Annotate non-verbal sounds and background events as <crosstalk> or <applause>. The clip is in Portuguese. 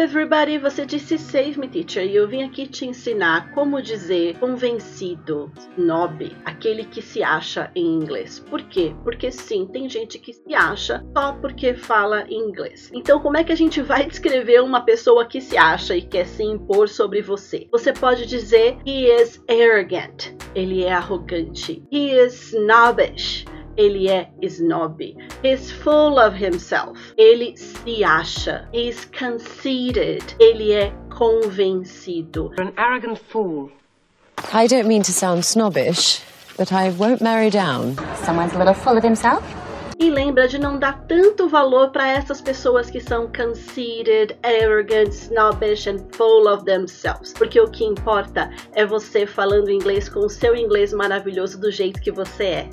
everybody! Você disse Save Me Teacher e eu vim aqui te ensinar como dizer convencido, snob, aquele que se acha em inglês. Por quê? Porque sim, tem gente que se acha só porque fala inglês. Então, como é que a gente vai <laughs> descrever uma pessoa que se acha e quer se impor sobre você? Você pode dizer He is arrogant, ele é arrogante. He is snobbish ele é snob. He's full of himself. Ele se acha. He's conceited. Ele é convencido. An arrogant fool. I don't mean to sound snobbish, but I won't marry down. Someone's a little full of himself. E lembra de não dar tanto valor para essas pessoas que são conceited, arrogant, snobbish and full of themselves. Porque o que importa é você falando inglês com o seu inglês maravilhoso do jeito que você é.